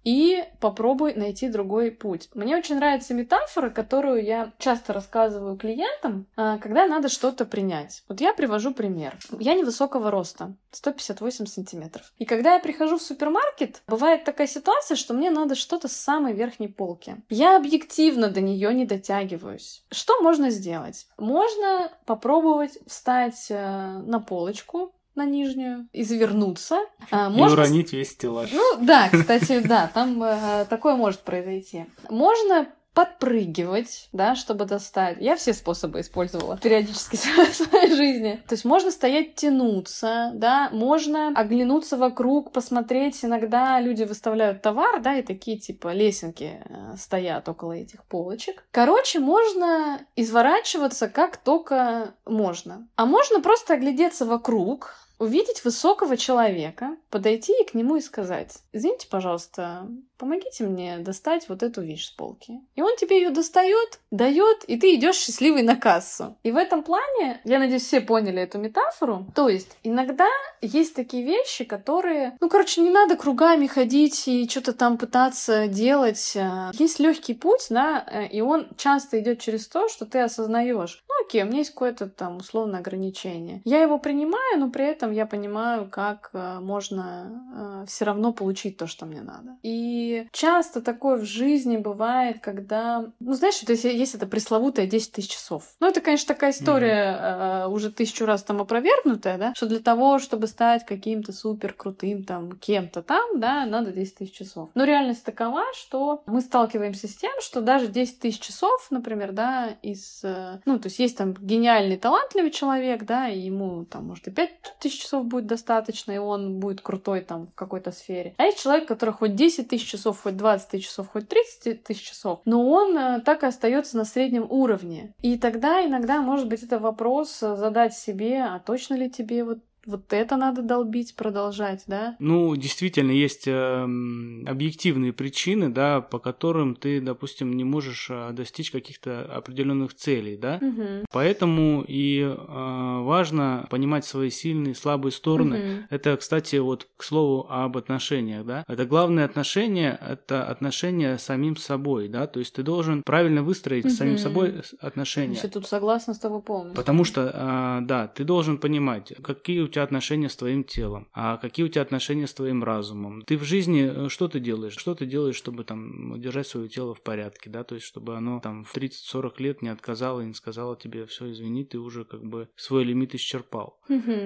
и попробуй найти другой путь. Мне очень нравится метафора, которую я часто рассказываю клиентам, а, когда надо что-то принять. Вот я привожу пример. Я невысокого роста, 158 сантиметров. И когда я прихожу в супермаркет, бывает такая ситуация, что мне надо что-то с самой верхней полки. Я объективно до нее не дотягиваюсь. Что можно сделать? Можно попробовать встать э, на полочку, на нижнюю, извернуться. *laughs* А, можно... И уронить весь стеллаж. Ну да, кстати, да, там э, такое может произойти. Можно подпрыгивать, да, чтобы достать. Я все способы использовала периодически *laughs* в своей жизни. То есть можно стоять, тянуться, да, можно оглянуться вокруг, посмотреть. Иногда люди выставляют товар, да, и такие типа лесенки э, стоят около этих полочек. Короче, можно изворачиваться как только можно. А можно просто оглядеться вокруг, увидеть высокого человека, подойти к нему и сказать, извините, пожалуйста, помогите мне достать вот эту вещь с полки. И он тебе ее достает, дает, и ты идешь счастливый на кассу. И в этом плане, я надеюсь, все поняли эту метафору. То есть иногда есть такие вещи, которые, ну, короче, не надо кругами ходить и что-то там пытаться делать. Есть легкий путь, да, и он часто идет через то, что ты осознаешь, ну, окей, у меня есть какое-то там условное ограничение. Я его принимаю, но при этом я понимаю, как э, можно э, все равно получить то, что мне надо. И часто такое в жизни бывает, когда, ну, знаешь, вот если есть это пресловутое 10 тысяч часов. Ну, это, конечно, такая история mm-hmm. э, уже тысячу раз там опровергнутая, да, что для того, чтобы стать каким-то супер крутым там кем-то там, да, надо 10 тысяч часов. Но реальность такова, что мы сталкиваемся с тем, что даже 10 тысяч часов, например, да, из, э, ну, то есть есть там гениальный, талантливый человек, да, и ему там, может, и 5 тысяч часов будет достаточно, и он будет крутой там в какой-то сфере. А есть человек, который хоть 10 тысяч часов, хоть 20 тысяч часов, хоть 30 тысяч часов, но он э, так и остается на среднем уровне. И тогда иногда, может быть, это вопрос э, задать себе, а точно ли тебе вот вот это надо долбить, продолжать, да? Ну, действительно, есть э, объективные причины, да, по которым ты, допустим, не можешь э, достичь каких-то определенных целей, да. Угу. Поэтому и э, важно понимать свои сильные, слабые стороны. Угу. Это, кстати, вот к слову об отношениях, да. Это главное отношение, это отношение с самим собой, да. То есть ты должен правильно выстроить угу. с самим собой отношения. Я тут согласна с тобой полностью. Потому что, э, да, ты должен понимать, какие у тебя тебя отношения с твоим телом, а какие у тебя отношения с твоим разумом. Ты в жизни э, что ты делаешь? Что ты делаешь, чтобы там держать свое тело в порядке, да, то есть чтобы оно там в 30-40 лет не отказало и не сказало тебе, все, извини, ты уже как бы свой лимит исчерпал.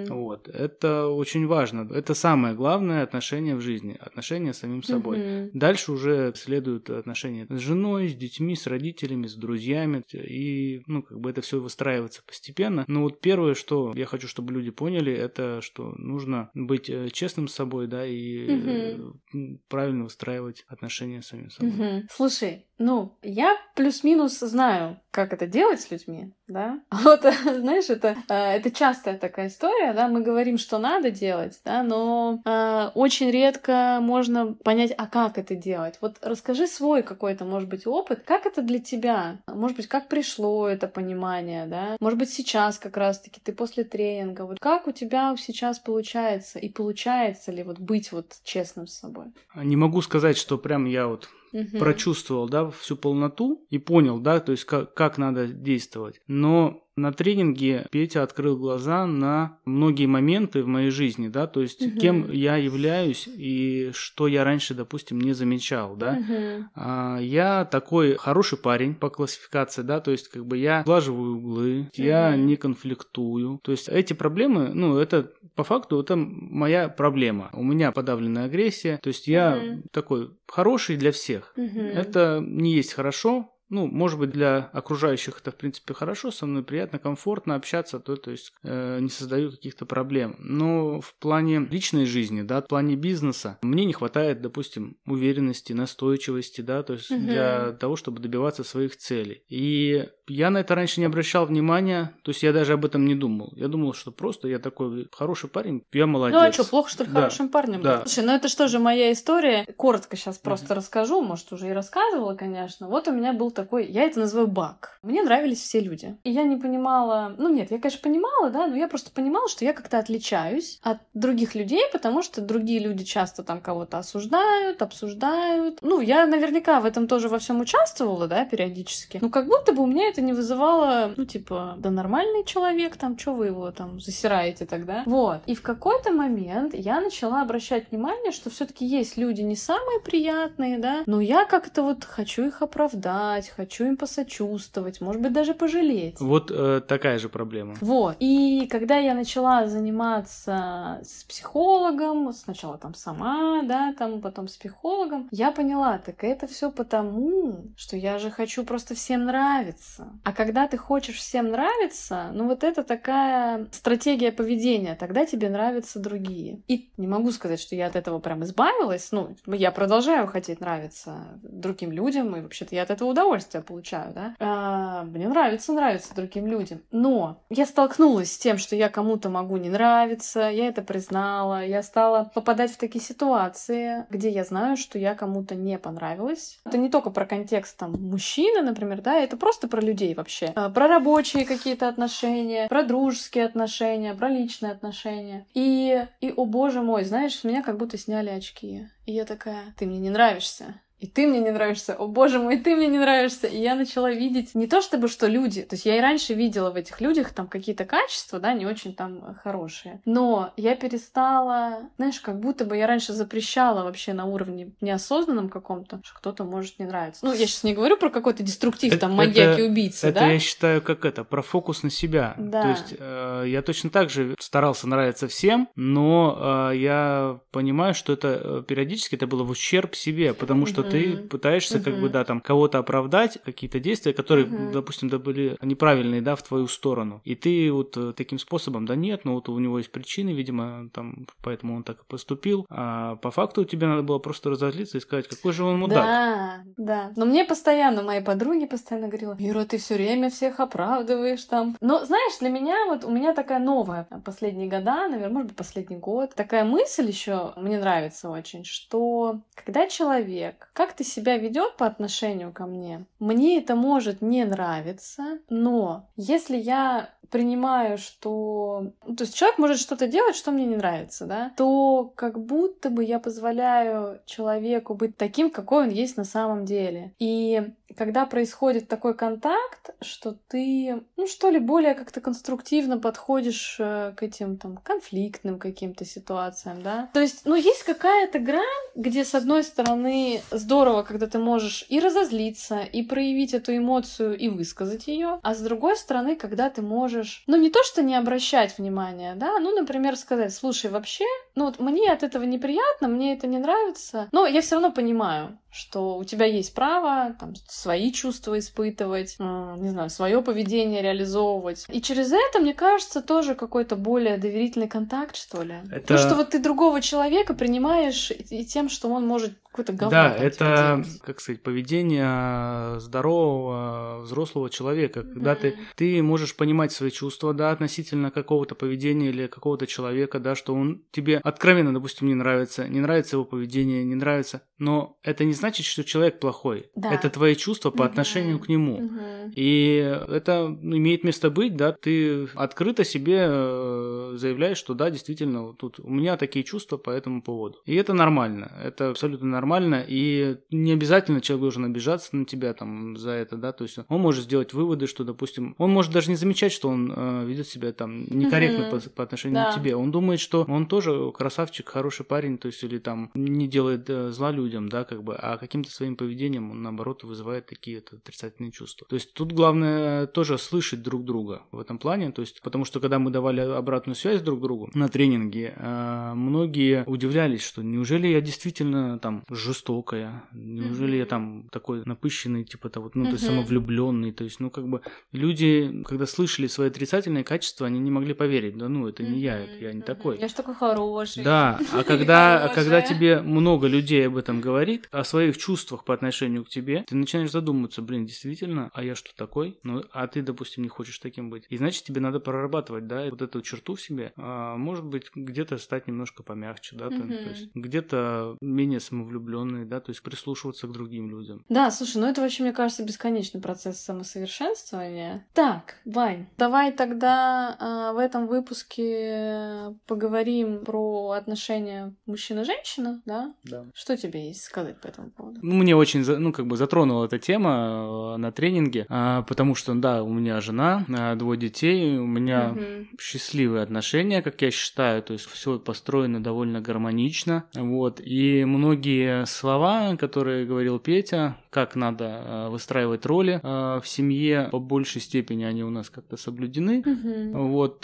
Вот. Это очень важно. Это самое главное отношение в жизни. Отношения с самим собой. Дальше уже следуют отношения с женой, с детьми, с родителями, с друзьями. И, ну, как бы это все выстраивается постепенно. Но вот первое, что я хочу, чтобы люди поняли, это это что нужно быть э, честным с собой, да, и угу. правильно выстраивать отношения с самим собой. Угу. Слушай, ну, я плюс-минус знаю, как это делать с людьми, да. *laughs* Вот, знаешь, это, э, это частая такая история, да, мы говорим, что надо делать, да, но э, очень редко можно понять, а как это делать. Вот расскажи свой какой-то, может быть, опыт, как это для тебя, может быть, как пришло это понимание, да, может быть, сейчас как раз-таки ты после тренинга, вот как у тебя сейчас получается, и получается ли вот быть вот честным с собой? Не могу сказать, что прям я вот угу. прочувствовал, да, всю полноту и понял, да, то есть как, как надо действовать. Но на тренинге Петя открыл глаза на многие моменты в моей жизни, да, то есть угу. кем я являюсь и что я раньше, допустим, не замечал, да. Угу. А, я такой хороший парень по классификации, да, то есть как бы я глаживаю углы, угу. я не конфликтую, то есть эти проблемы, ну, это по факту это моя проблема. У меня подавленная агрессия, то есть я угу. такой хороший для всех. Угу. Это не есть хорошо, ну, может быть, для окружающих это, в принципе, хорошо, со мной приятно, комфортно общаться, то, то есть э, не создаю каких-то проблем. Но в плане личной жизни, да, в плане бизнеса, мне не хватает, допустим, уверенности, настойчивости, да, то есть угу. для того, чтобы добиваться своих целей. И я на это раньше не обращал внимания, то есть я даже об этом не думал. Я думал, что просто я такой хороший парень, я молодец. Ну а что, плохо, что ли, да. хорошим парнем? Да. Слушай, ну это что же моя история? Коротко сейчас просто mm-hmm. расскажу, может, уже и рассказывала, конечно. Вот у меня был такой, я это называю баг. Мне нравились все люди. И я не понимала, ну нет, я, конечно, понимала, да, но я просто понимала, что я как-то отличаюсь от других людей, потому что другие люди часто там кого-то осуждают, обсуждают. Ну, я наверняка в этом тоже во всем участвовала, да, периодически. Ну, как будто бы у меня это не вызывало, ну, типа, да нормальный человек, там, что вы его там засираете тогда? Вот. И в какой-то момент я начала обращать внимание, что все-таки есть люди не самые приятные, да, но я как-то вот хочу их оправдать, хочу им посочувствовать, может быть, даже пожалеть. Вот э, такая же проблема. Вот. И когда я начала заниматься с психологом, сначала там сама, да, там потом с психологом, я поняла, так это все потому, что я же хочу просто всем нравиться. А когда ты хочешь всем нравиться, ну вот это такая стратегия поведения, тогда тебе нравятся другие. И не могу сказать, что я от этого прям избавилась, ну, я продолжаю хотеть нравиться другим людям, и вообще-то я от этого удовольствие получаю, да. А, мне нравится нравиться другим людям. Но я столкнулась с тем, что я кому-то могу не нравиться, я это признала, я стала попадать в такие ситуации, где я знаю, что я кому-то не понравилась. Это не только про контекст там мужчины, например, да, это просто про людей вообще. А, про рабочие какие-то отношения, про дружеские отношения, про личные отношения. И, и, о боже мой, знаешь, с меня как будто сняли очки. И я такая, ты мне не нравишься и ты мне не нравишься, о боже мой, ты мне не нравишься. И я начала видеть не то чтобы, что люди, то есть я и раньше видела в этих людях там какие-то качества, да, не очень там хорошие, но я перестала, знаешь, как будто бы я раньше запрещала вообще на уровне неосознанном каком-то, что кто-то может не нравиться. Ну, я сейчас не говорю про какой-то деструктив, там, маньяки, убийцы, это да? я считаю, как это, про фокус на себя. Да. То есть э, я точно так же старался нравиться всем, но э, я понимаю, что это э, периодически это было в ущерб себе, потому что ты пытаешься как бы, да, там, кого-то оправдать, какие-то действия, которые, допустим, да, были неправильные, да, в твою сторону. И ты вот э, таким способом, да нет, ну вот у него есть причины, видимо, там, поэтому он так и поступил. А по факту тебе надо было просто разозлиться и сказать, какой же он мудак. Да, да. Но мне постоянно, мои подруги постоянно говорила, Ира, ты все время всех оправдываешь там. Но, знаешь, для меня вот, у меня такая новая последние года, наверное, может быть, последний год, такая мысль еще мне нравится очень, что когда человек как ты себя ведет по отношению ко мне, мне это может не нравиться, но если я принимаю, что... Ну, то есть человек может что-то делать, что мне не нравится, да, то как будто бы я позволяю человеку быть таким, какой он есть на самом деле. И когда происходит такой контакт, что ты, ну что ли, более как-то конструктивно подходишь э, к этим там конфликтным каким-то ситуациям, да. То есть, ну, есть какая-то грань, где, с одной стороны, здорово, когда ты можешь и разозлиться, и проявить эту эмоцию, и высказать ее, а с другой стороны, когда ты можешь, ну, не то, что не обращать внимания, да, ну, например, сказать, слушай, вообще, ну, вот мне от этого неприятно, мне это не нравится, но я все равно понимаю, что у тебя есть право там, свои чувства испытывать, э, не знаю, свое поведение реализовывать. И через это, мне кажется, тоже какой-то более доверительный контакт, что ли. Это... Потому что вот ты другого человека принимаешь и тем, что он может какое-то говно. Да, это, как сказать, поведение здорового взрослого человека, когда mm-hmm. ты, ты можешь понимать свои чувства, да, относительно какого-то поведения или какого-то человека, да, что он тебе откровенно, допустим, не нравится, не нравится его поведение, не нравится, но это не значит, что человек плохой. Да. Это твои чувства по mm-hmm. отношению к нему. Mm-hmm. И это имеет место быть, да, ты открыто себе э, заявляешь, что да, действительно, тут у меня такие чувства по этому поводу. И это нормально, это абсолютно нормально и не обязательно человек должен обижаться на тебя там за это, да, то есть он может сделать выводы, что, допустим, он может даже не замечать, что он э, ведет себя там некорректно mm-hmm. по, по отношению да. к тебе, он думает, что он тоже что красавчик, хороший парень, то есть или там не делает э, зла людям, да, как бы, а каким-то своим поведением он, наоборот, вызывает такие отрицательные чувства. То есть тут главное тоже слышать друг друга в этом плане, то есть потому что когда мы давали обратную связь друг другу на тренинге, э, многие удивлялись, что неужели я действительно там жестокая, неужели я там такой напыщенный, типа того, ну, то есть самовлюбленный, то есть, ну, как бы люди, когда слышали свои отрицательные качества, они не могли поверить, да, ну, это не я, это я не такой. Я ж такой хороший. Да, *laughs* а когда, а когда тебе много людей об этом говорит, о своих чувствах по отношению к тебе, ты начинаешь задумываться, блин, действительно, а я что такой? Ну, а ты, допустим, не хочешь таким быть. И значит, тебе надо прорабатывать, да, вот эту черту в себе. А, может быть, где-то стать немножко помягче, да, там, то есть где-то менее самовлюбленный, да, то есть прислушиваться к другим людям. Да, слушай, ну это вообще, мне кажется, бесконечный процесс самосовершенствования. Так, Вань, давай тогда а, в этом выпуске поговорим про отношения мужчина-женщина, да? Да. Что тебе есть сказать по этому поводу? Ну, мне очень, ну, как бы затронула эта тема э, на тренинге, а, потому что, да, у меня жена, а, двое детей, у меня Мгм. счастливые отношения, как я считаю, то есть все построено довольно гармонично, вот, и многие слова, которые говорил Петя, как надо э, выстраивать роли э, в семье, по большей степени они у нас как-то соблюдены, Мгм. вот,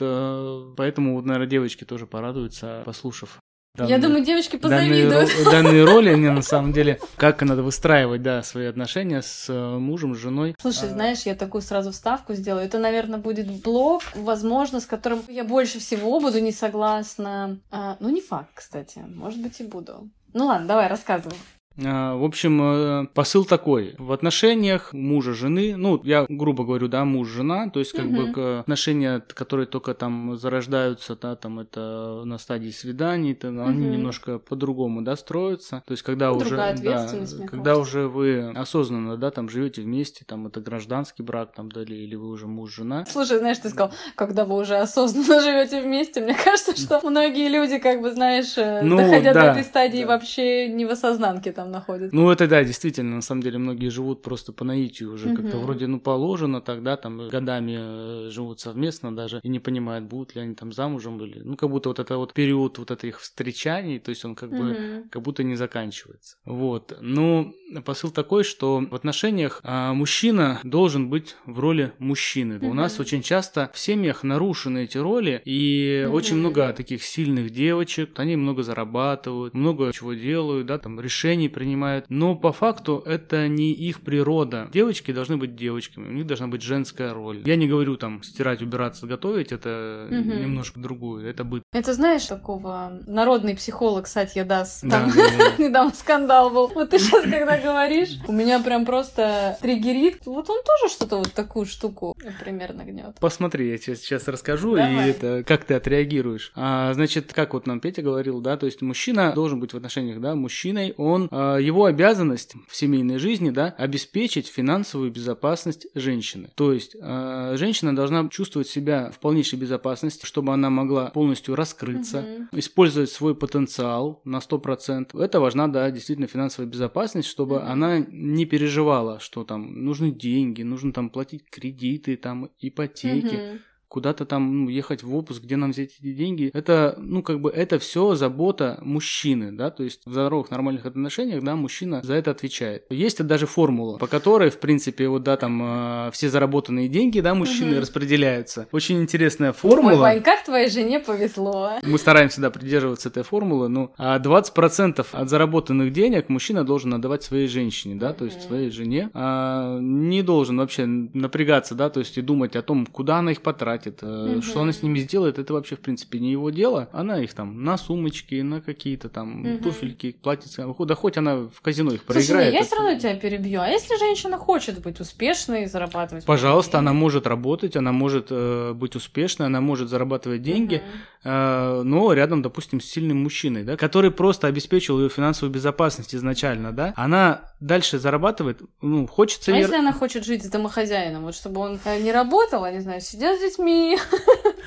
поэтому, вот, наверное, девочки тоже порадуются, послушав. Я данные- думаю, девочки позавидуют. данные *laughs* роли, не на самом деле, как надо выстраивать, да, свои отношения с э, мужем, с женой. Слушай, А, знаешь, я такую сразу вставку сделаю. Это, наверное, будет блог, возможно, с которым я больше всего буду не согласна. А, ну, не факт, кстати. Может быть, и буду. Ну ладно, давай, рассказывай. А, В общем, э, посыл такой. В отношениях мужа, жены, ну, я грубо говорю, да, муж, жена, то есть как бы Мгм. к- отношения, которые только там зарождаются, да, там это на стадии свиданий, то они Мгм. немножко по-другому, да, строятся. То есть когда Ну, уже, другая да, когда кажется. уже вы осознанно, да, там живете вместе, там это гражданский брак, там, да, или, или вы уже муж, жена. Слушай, знаешь, ты сказал, когда вы уже осознанно *laughs* живете вместе, мне кажется, что многие люди, как бы, знаешь, э, Ну, доходя да, до этой стадии, да. вообще не в осознанке там находятся. Ну, это да, действительно, на самом деле, многие живут просто по наитию уже, как-то Мгм. вроде, ну, положено тогда, там, годами э, живут совместно даже, и не понимают, будут ли они там замужем или... Ну, как будто вот это вот период вот этих встречаний, то есть он как бы Мгм. как будто не заканчивается. Вот. Ну, посыл такой, что в отношениях а, мужчина должен быть в роли мужчины. У Мгм. нас очень часто в семьях нарушены эти роли, и Мгм. очень много таких сильных девочек, они много зарабатывают, много чего делают, да, там решений принимают, но по факту это не их природа. Девочки должны быть девочками, у них должна быть женская роль. Я не говорю там стирать, убираться, готовить, это Мгм. немножко другую, это быт. Это знаешь, такого народный психолог Сатья Дас. Да, Там да, да. *laughs* недавно скандал был. Вот ты сейчас, когда говоришь, у меня прям просто триггерит. Вот он тоже что-то вот такую штуку примерно гнет. Посмотри, я тебе сейчас расскажу, Давай. и это как ты отреагируешь. А, значит, как вот нам Петя говорил, да, то есть мужчина должен быть в отношениях, да, мужчиной, он, а, его обязанность в семейной жизни, да, обеспечить финансовую безопасность женщины. То есть а, женщина должна чувствовать себя в полнейшей безопасности, чтобы она могла полностью раскрыться, Мгм. использовать свой потенциал на 100%. Это важна, да, действительно финансовая безопасность, чтобы Мгм. она не переживала, что там нужны деньги, нужно там платить кредиты, там ипотеки, Мгм. Куда-то там ну, ехать в отпуск, где нам взять эти деньги. Это, ну, как бы, это все забота мужчины, да, то есть в здоровых, нормальных отношениях, да, мужчина за это отвечает. Есть даже формула, по которой, в принципе, вот, да, там, э, все заработанные деньги, да, мужчины Мгм. распределяются. Очень интересная Ой, формула. Вань, как твоей жене повезло. а? Мы стараемся, да, придерживаться этой формулы, ну, а 20% от заработанных денег мужчина должен отдавать своей женщине, да, то есть своей жене, а не должен вообще напрягаться, да, то есть и думать о том, куда она их потратит, э, Мгм. что она с ними сделает, это вообще, в принципе, не его дело, она их там на сумочки, на какие-то там Мгм. туфельки, платьица, да хоть она в казино их Слушай, проиграет. не, я это- все равно тебя перебью. А если женщина хочет быть успешной и зарабатывать? Пожалуйста, она деньги? может работать, она может э, быть успешной, она может зарабатывать деньги, Мгм. Э, но рядом, допустим, с сильным мужчиной, да, который просто обеспечил ее финансовую безопасность изначально, да, она дальше зарабатывает, ну, хочется А ей- если она хочет жить с домохозяином, вот чтобы он э, не работал, а не знаю, сидел с детьми, *laughs*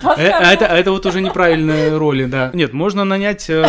Э, а это, а это вот уже неправильные роли, да. Нет, можно нанять э,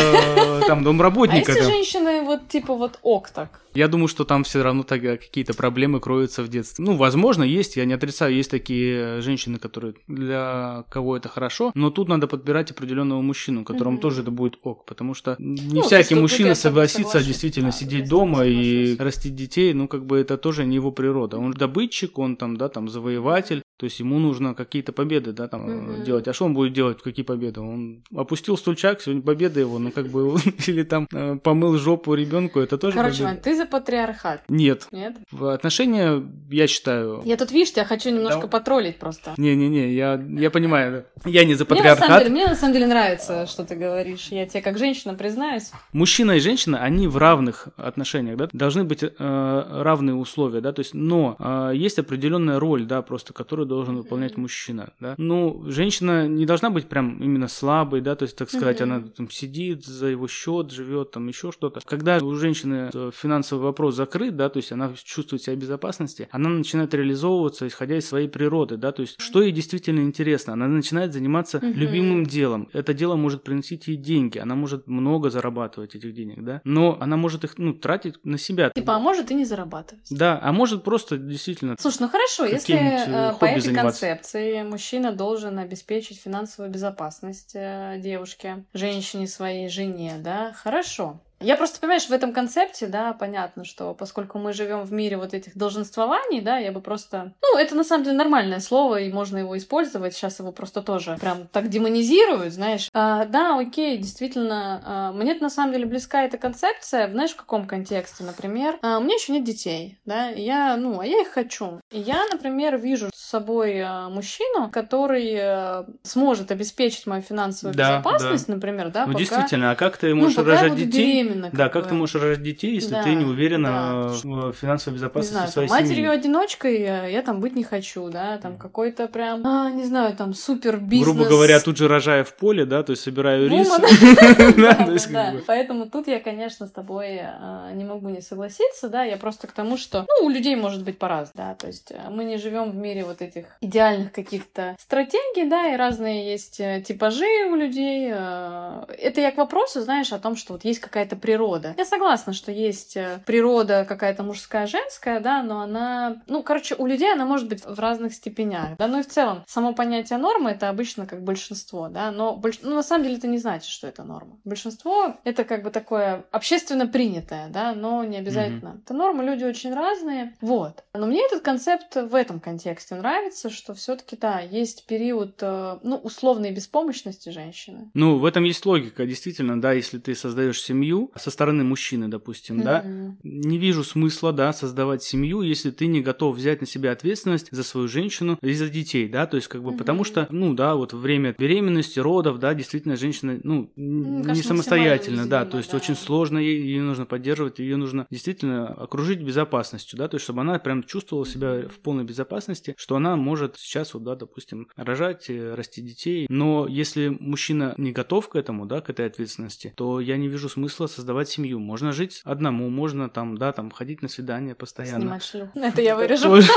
там А домработника. если там. женщины вот типа вот ок так? Я думаю, что там все равно тогда какие-то проблемы кроются в детстве. Ну, возможно, есть, я не отрицаю, есть такие женщины, которые для кого это хорошо, но тут надо подбирать определенного мужчину, которому mm-hmm. тоже это будет ок, потому что не ну, всякий мужчина согласится действительно да, сидеть дома и растить детей, ну, как бы это тоже не его природа. Он добытчик, он там, да, там завоеватель, то есть ему нужно какие-то победы, да, там mm-hmm. делать. А что он будет делать, какие победы? Он опустил стульчак, сегодня победа его, ну, как бы, *laughs* или там э, помыл жопу ребенку, это тоже Короче, ты за патриархат? Нет. Нет? В отношения, я считаю... Я тут, видишь, я хочу немножко да. потроллить просто. Не-не-не, я, я понимаю, я не за патриархат. Мне на, самом деле, мне на самом деле нравится, что ты говоришь. Я тебе как женщина признаюсь. Мужчина и женщина, они в равных отношениях, да, должны быть э, равные условия, да, то есть, но э, есть определенная роль, да, просто, которую должен выполнять мужчина, да. Ну, женщина не должна быть прям именно слабой, да, то есть, так сказать, она там сидит за его счет, живет, там еще что-то. Когда у женщины финансовая финансовый вопрос закрыт, да, то есть она чувствует себя в безопасности, она начинает реализовываться, исходя из своей природы, да, то есть что ей действительно интересно, она начинает заниматься угу. любимым делом. Это дело может приносить ей деньги, она может много зарабатывать этих денег, да, но она может их, ну, тратить на себя. Типа, а может и не зарабатывать. Да, а может просто действительно. Слушай, ну хорошо, если э, по этой заниматься. концепции мужчина должен обеспечить финансовую безопасность э, девушке, женщине своей, жене, да, хорошо. Я просто, понимаешь, в этом концепте, да, понятно, что поскольку мы живем в мире вот этих долженствований, да, я бы просто... Ну, это на самом деле нормальное слово, и можно его использовать. Сейчас его просто тоже прям так демонизируют, знаешь. А, да, окей, действительно, а, мне на самом деле близка эта концепция, знаешь, в каком контексте, например. А, у меня еще нет детей, да, и я, ну, а я их хочу. И я, например, вижу с собой а, мужчину, который а, сможет обеспечить мою финансовую да, безопасность, да. например, да, ну, пока... действительно, а как ты можешь ну, рожать детей? Беременна. Да, как, ты можешь рожать детей, если да, ты не уверена да. в финансовой безопасности не знаю, своей там, семьи? Матерью-одиночкой я там быть не хочу, да, там какой-то прям, а, не знаю, там супер бизнес. Грубо говоря, тут же рожая в поле, да, то есть собираю рис. *laughs* Да, поэтому тут я, конечно, с тобой а, не могу не согласиться, да, я просто к тому, что, ну, у людей может быть по-разному, да, то есть э, мы не живем в мире вот этих идеальных каких-то стратегий, да, и разные есть э, типажи у людей. Это я к вопросу, знаешь, о том, что вот есть какая-то природа. Я согласна, что есть э, природа какая-то мужская, женская, да, но она, ну, короче, у людей она может быть в разных степенях, да, ну и в целом само понятие нормы это обычно как большинство, да, но больш... ну, на самом деле это не значит, что это норма. Большинство это как бы такое общественно принятое, да, но не обязательно. Mm-hmm. Это нормы, люди очень разные, вот. Но мне этот концепт в этом контексте нравится, что все-таки да, есть период, э, ну, условной беспомощности женщины. Ну, в этом есть логика, действительно, да, если ты создаешь семью, со стороны мужчины, допустим, mm-hmm. да, не вижу смысла, да, создавать семью, если ты не готов взять на себя ответственность за свою женщину и за детей, да, то есть как бы mm-hmm. потому что, ну, да, вот время беременности, родов, да, действительно женщина, ну, mm, не самостоятельно, да, то есть да. очень сложно ей, ее нужно поддерживать, ее нужно действительно окружить безопасностью, да, то есть чтобы она прям чувствовала себя в полной безопасности, что она может сейчас вот, да, допустим, рожать, э, расти детей, но если мужчина не готов к этому, да, к этой ответственности, то я не вижу смысла создавать семью. Можно жить одному, можно там, да, там ходить на свидание постоянно. Снимать шлюх. *laughs* Это я вырежу. *laughs*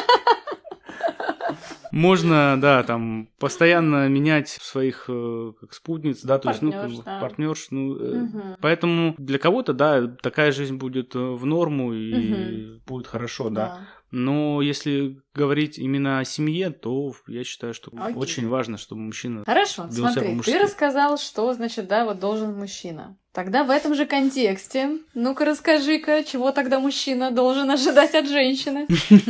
Можно, да, там постоянно менять своих э, как спутниц, да, то есть, ну, да. партнерш, ну, угу. поэтому для кого-то, да, такая жизнь будет э, в норму и угу. будет хорошо, да. да. Но если говорить именно о семье, то я считаю, что Окей. очень важно, чтобы мужчина. Хорошо, смотри, ты рассказал, что значит, да, вот должен мужчина. Тогда в этом же контексте, ну-ка расскажи-ка, чего тогда мужчина должен ожидать от женщины?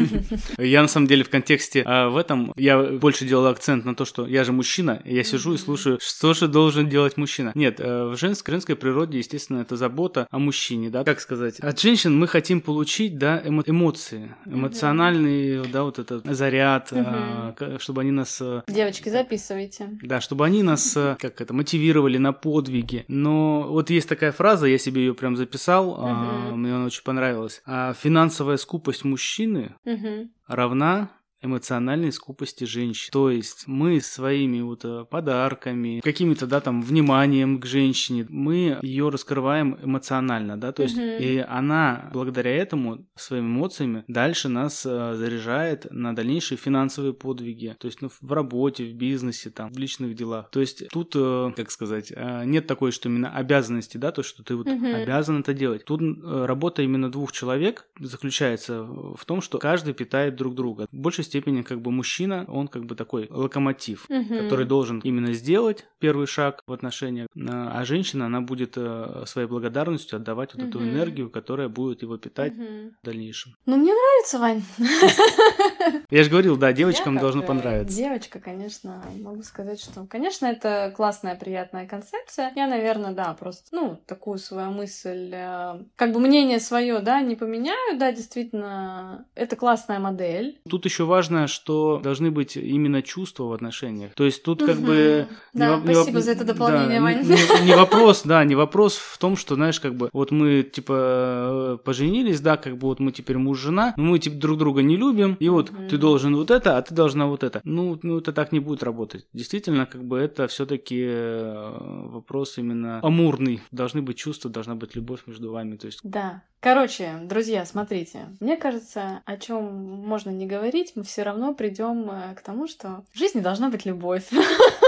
*laughs* Я на самом деле в контексте а, в этом, я больше делал акцент на то, что я же мужчина, я сижу и слушаю, что же должен делать мужчина. Нет, э, в женской, природе, естественно, это забота о мужчине, да, как сказать. От женщин мы хотим получить, да, эмо- эмоции, эмоциональный, да, вот этот заряд, а, чтобы они нас... Э, Девочки, записывайте. Да, чтобы они нас, э, как это, мотивировали на подвиги. Но вот есть такая фраза, я себе ее прям записал, угу. а, мне она очень понравилась. А, финансовая скупость мужчины угу. равна эмоциональной скупости женщин. То есть мы своими вот э, подарками, какими-то, да, там, вниманием к женщине, мы ее раскрываем эмоционально, да, то есть mm-hmm. и она благодаря этому своими эмоциями дальше нас э, заряжает на дальнейшие финансовые подвиги, то есть ну, в работе, в бизнесе, там, в личных делах. То есть тут, э, как сказать, э, нет такой, что именно обязанности, да, то, что ты вот mm-hmm. обязан это делать. Тут э, работа именно двух человек заключается в том, что каждый питает друг друга. В большей степени как бы мужчина, он как бы такой локомотив, mm-hmm. который должен именно сделать первый шаг в отношениях, а женщина, она будет своей благодарностью отдавать вот mm-hmm. эту энергию, которая будет его питать mm-hmm. в дальнейшем. Ну, мне нравится, Вань. *laughs* *laughs* Я же говорил, да, девочкам должно понравиться. Девочка, конечно, могу сказать, что, конечно, это классная, приятная концепция. Я, наверное, да, просто, ну, такую свою мысль, э, как бы мнение свое, да, не поменяю, да, действительно, это классная модель. Тут еще важно, что должны быть именно чувства в отношениях. То есть тут как бы... Да, спасибо за это дополнение, Вань. Не, не вопрос, да, не вопрос в том, что, знаешь, как бы, вот мы, типа, поженились, да, как бы вот мы теперь муж-жена, но мы, типа, друг друга не любим, и вот mm-hmm. ты должен вот это, а ты должна вот это. Ну, ну, это так не будет работать. Действительно, как бы это все-таки э, вопрос именно амурный. Должны быть чувства, должна быть любовь между вами. То есть... Да. Короче, друзья, смотрите. Мне кажется, о чем можно не говорить, мы все равно придем э, к тому, что в жизни должна быть любовь. *laughs*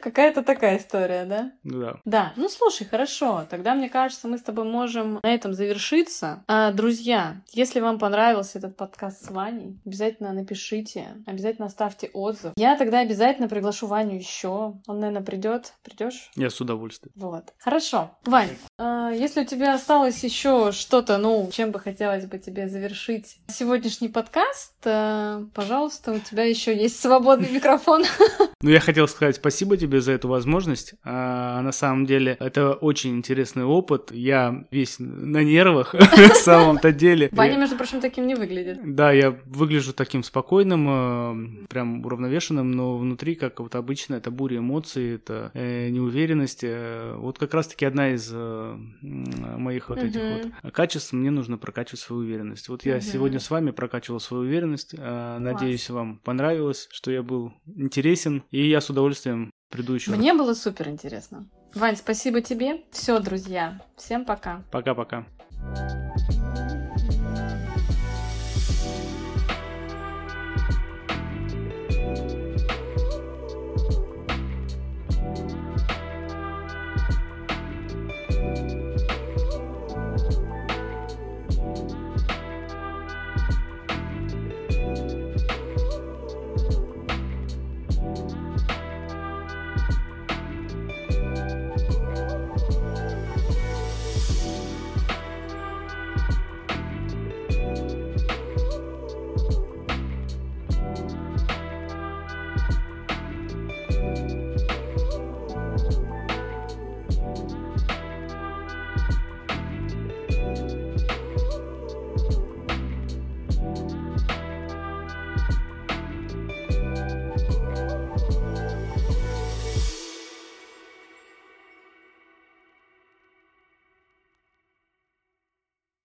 Какая-то такая история, да? Да. Да. Ну слушай, хорошо. Тогда, мне кажется, мы с тобой можем на этом завершиться. А, друзья, если вам понравился этот подкаст с Ваней, обязательно напишите, обязательно оставьте отзыв. Я тогда обязательно приглашу Ваню еще. Он, наверное, придет. Придешь? Я с удовольствием. Вот. Хорошо. Вань, а, если у тебя осталось еще что-то, ну, чем бы хотелось бы тебе завершить сегодняшний подкаст, а, пожалуйста, у тебя еще есть свободный микрофон. Ну, я хотел сказать спасибо тебе тебе за эту возможность. А, на самом деле это очень интересный опыт. Я весь на нервах *laughs* на самом-то деле. Ваня, между прочим, таким не выглядит. Да, я выгляжу таким спокойным, э, прям уравновешенным, но внутри, как вот обычно, это буря эмоций, это э, неуверенность. Э, вот как раз-таки одна из моих вот этих вот качеств, мне нужно прокачивать свою уверенность. Вот я сегодня с вами прокачивал свою уверенность. Надеюсь, вам понравилось, что я был интересен, и я с удовольствием предыдущего. Мне было супер интересно. Вань, спасибо тебе. Все, друзья. Всем пока. Пока-пока.